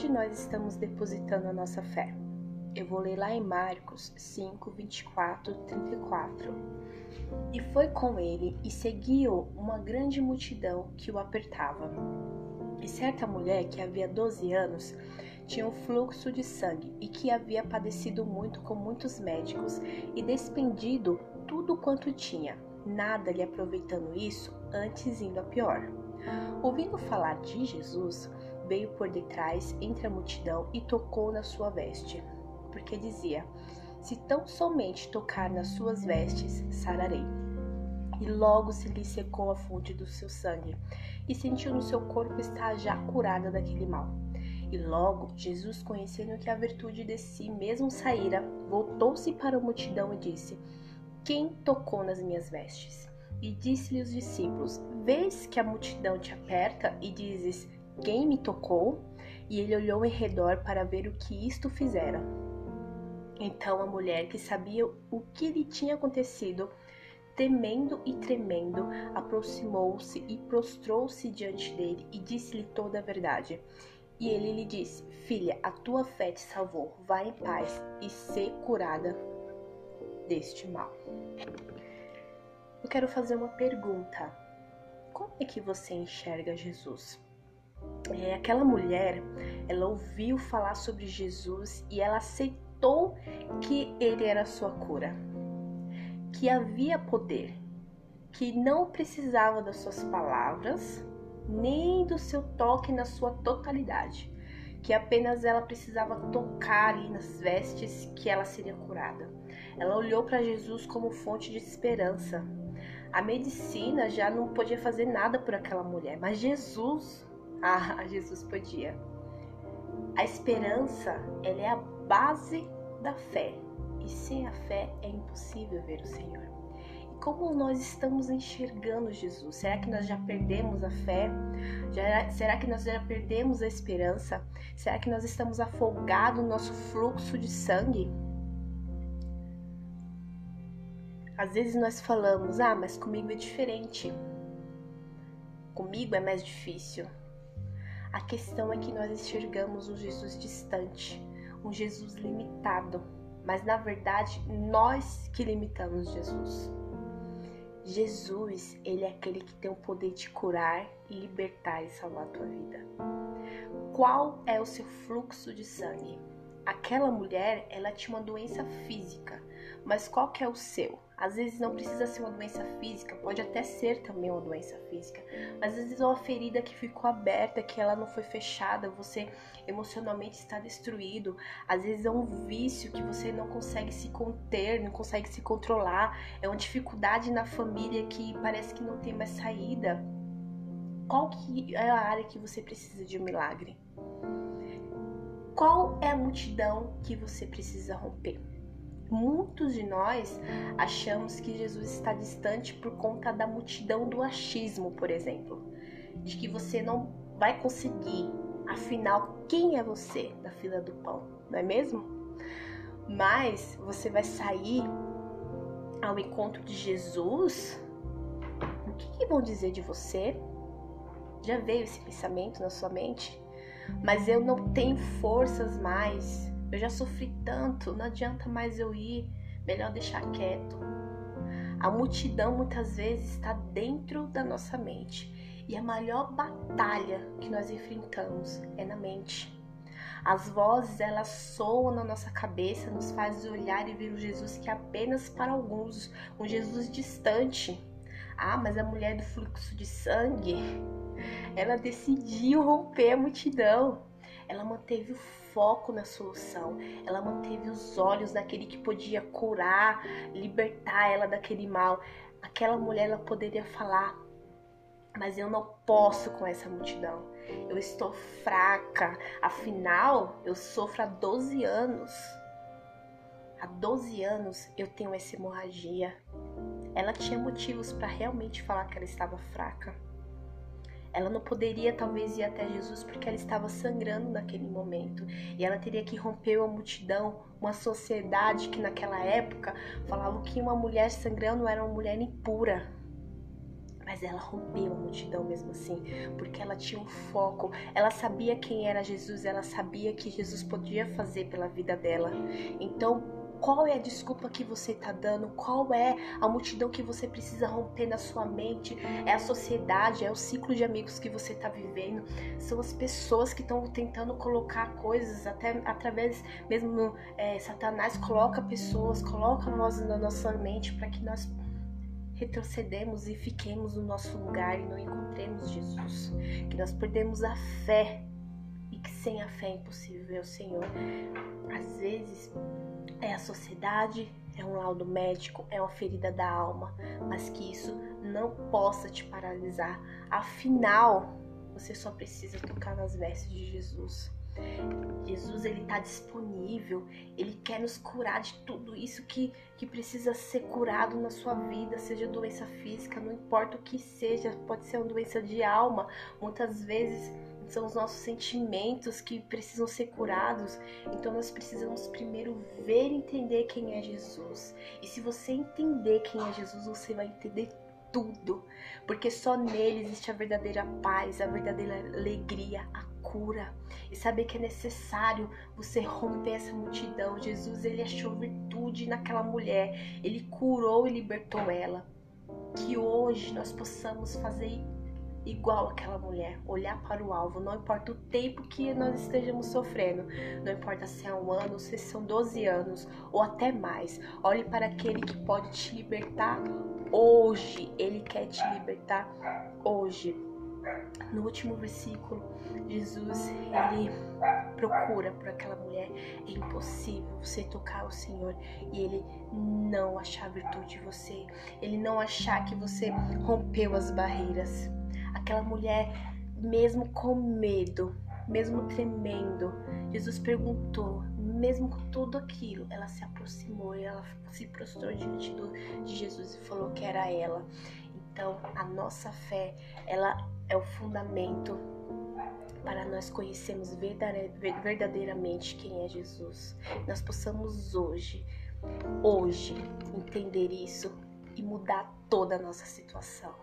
onde nós estamos depositando a nossa fé? Eu vou ler lá em Marcos 5, 24, 34. E foi com ele e seguiu uma grande multidão que o apertava. E certa mulher que havia 12 anos tinha um fluxo de sangue e que havia padecido muito com muitos médicos e despendido tudo quanto tinha, nada lhe aproveitando isso, antes indo a pior. Ouvindo falar de Jesus, veio por detrás entre a multidão e tocou na sua veste, porque dizia: Se tão somente tocar nas suas vestes, sararei. E logo se lhe secou a fonte do seu sangue, e sentiu no seu corpo estar já curada daquele mal. E logo Jesus, conhecendo que a virtude de si mesmo saíra, voltou-se para a multidão e disse: Quem tocou nas minhas vestes? E disse-lhe os discípulos: Vês que a multidão te aperta e dizes: Quem me tocou? E ele olhou em redor para ver o que isto fizera. Então a mulher, que sabia o que lhe tinha acontecido, temendo e tremendo, aproximou-se e prostrou-se diante dele e disse-lhe toda a verdade. E ele lhe disse: Filha, a tua fé te salvou. Vá em paz e ser curada deste mal. Eu quero fazer uma pergunta. Como é que você enxerga Jesus? É, aquela mulher, ela ouviu falar sobre Jesus e ela aceitou que ele era a sua cura, que havia poder, que não precisava das suas palavras, nem do seu toque na sua totalidade, que apenas ela precisava tocar ali nas vestes que ela seria curada. Ela olhou para Jesus como fonte de esperança. A medicina já não podia fazer nada por aquela mulher, mas Jesus, ah, Jesus podia. A esperança, ela é a base da fé, e sem a fé é impossível ver o Senhor como nós estamos enxergando Jesus? Será que nós já perdemos a fé? Já, será que nós já perdemos a esperança? Será que nós estamos afogados no nosso fluxo de sangue? Às vezes nós falamos, ah, mas comigo é diferente. Comigo é mais difícil. A questão é que nós enxergamos um Jesus distante, um Jesus limitado, mas na verdade nós que limitamos Jesus. Jesus, ele é aquele que tem o poder de curar, libertar e salvar a tua vida. Qual é o seu fluxo de sangue? Aquela mulher, ela tinha uma doença física, mas qual que é o seu? Às vezes não precisa ser uma doença física, pode até ser também uma doença física, mas às vezes é uma ferida que ficou aberta, que ela não foi fechada, você emocionalmente está destruído. Às vezes é um vício que você não consegue se conter, não consegue se controlar, é uma dificuldade na família que parece que não tem mais saída. Qual que é a área que você precisa de um milagre? Qual é a multidão que você precisa romper? Muitos de nós achamos que Jesus está distante por conta da multidão do achismo, por exemplo, de que você não vai conseguir. Afinal, quem é você da fila do pão, não é mesmo? Mas você vai sair ao encontro de Jesus. O que, que vão dizer de você? Já veio esse pensamento na sua mente? Mas eu não tenho forças mais eu já sofri tanto, não adianta mais eu ir, melhor deixar quieto. A multidão muitas vezes está dentro da nossa mente e a maior batalha que nós enfrentamos é na mente. As vozes elas soam na nossa cabeça, nos faz olhar e ver um Jesus que é apenas para alguns, um Jesus distante. Ah, mas a mulher do fluxo de sangue, ela decidiu romper a multidão. Ela manteve o foco na solução, ela manteve os olhos daquele que podia curar, libertar ela daquele mal. Aquela mulher ela poderia falar: Mas eu não posso com essa multidão. Eu estou fraca. Afinal, eu sofro há 12 anos. Há 12 anos eu tenho essa hemorragia. Ela tinha motivos para realmente falar que ela estava fraca. Ela não poderia talvez ir até Jesus porque ela estava sangrando naquele momento e ela teria que romper uma multidão, uma sociedade que naquela época falava que uma mulher sangrando era uma mulher impura. mas ela rompeu a multidão mesmo assim, porque ela tinha um foco, ela sabia quem era Jesus, ela sabia que Jesus podia fazer pela vida dela. Então, qual é a desculpa que você está dando? Qual é a multidão que você precisa romper na sua mente? É a sociedade, é o ciclo de amigos que você está vivendo, são as pessoas que estão tentando colocar coisas, até através mesmo é, Satanás coloca pessoas, coloca nós na nossa mente para que nós retrocedemos e fiquemos no nosso lugar e não encontremos Jesus. Que nós perdemos a fé e que sem a fé é impossível Senhor. Às vezes é a sociedade, é um laudo médico, é uma ferida da alma, mas que isso não possa te paralisar. Afinal, você só precisa tocar nas vestes de Jesus. Jesus ele está disponível, ele quer nos curar de tudo isso que, que precisa ser curado na sua vida, seja doença física, não importa o que seja, pode ser uma doença de alma, muitas vezes são os nossos sentimentos que precisam ser curados. Então nós precisamos primeiro ver e entender quem é Jesus. E se você entender quem é Jesus, você vai entender tudo, porque só nele existe a verdadeira paz, a verdadeira alegria, a cura. E saber que é necessário você romper essa multidão. Jesus, ele achou virtude naquela mulher, ele curou e libertou ela. Que hoje nós possamos fazer igual aquela mulher, olhar para o alvo, não importa o tempo que nós estejamos sofrendo, não importa se é um ano, se são 12 anos ou até mais. Olhe para aquele que pode te libertar hoje, ele quer te libertar hoje. No último versículo, Jesus ele procura por aquela mulher. É impossível você tocar o Senhor e ele não achar virtude em você. Ele não achar que você rompeu as barreiras aquela mulher, mesmo com medo, mesmo tremendo, Jesus perguntou, mesmo com tudo aquilo, ela se aproximou e ela se prostrou diante de Jesus e falou que era ela. Então, a nossa fé, ela é o fundamento para nós conhecermos verdadeiramente quem é Jesus. Nós possamos hoje, hoje, entender isso e mudar toda a nossa situação.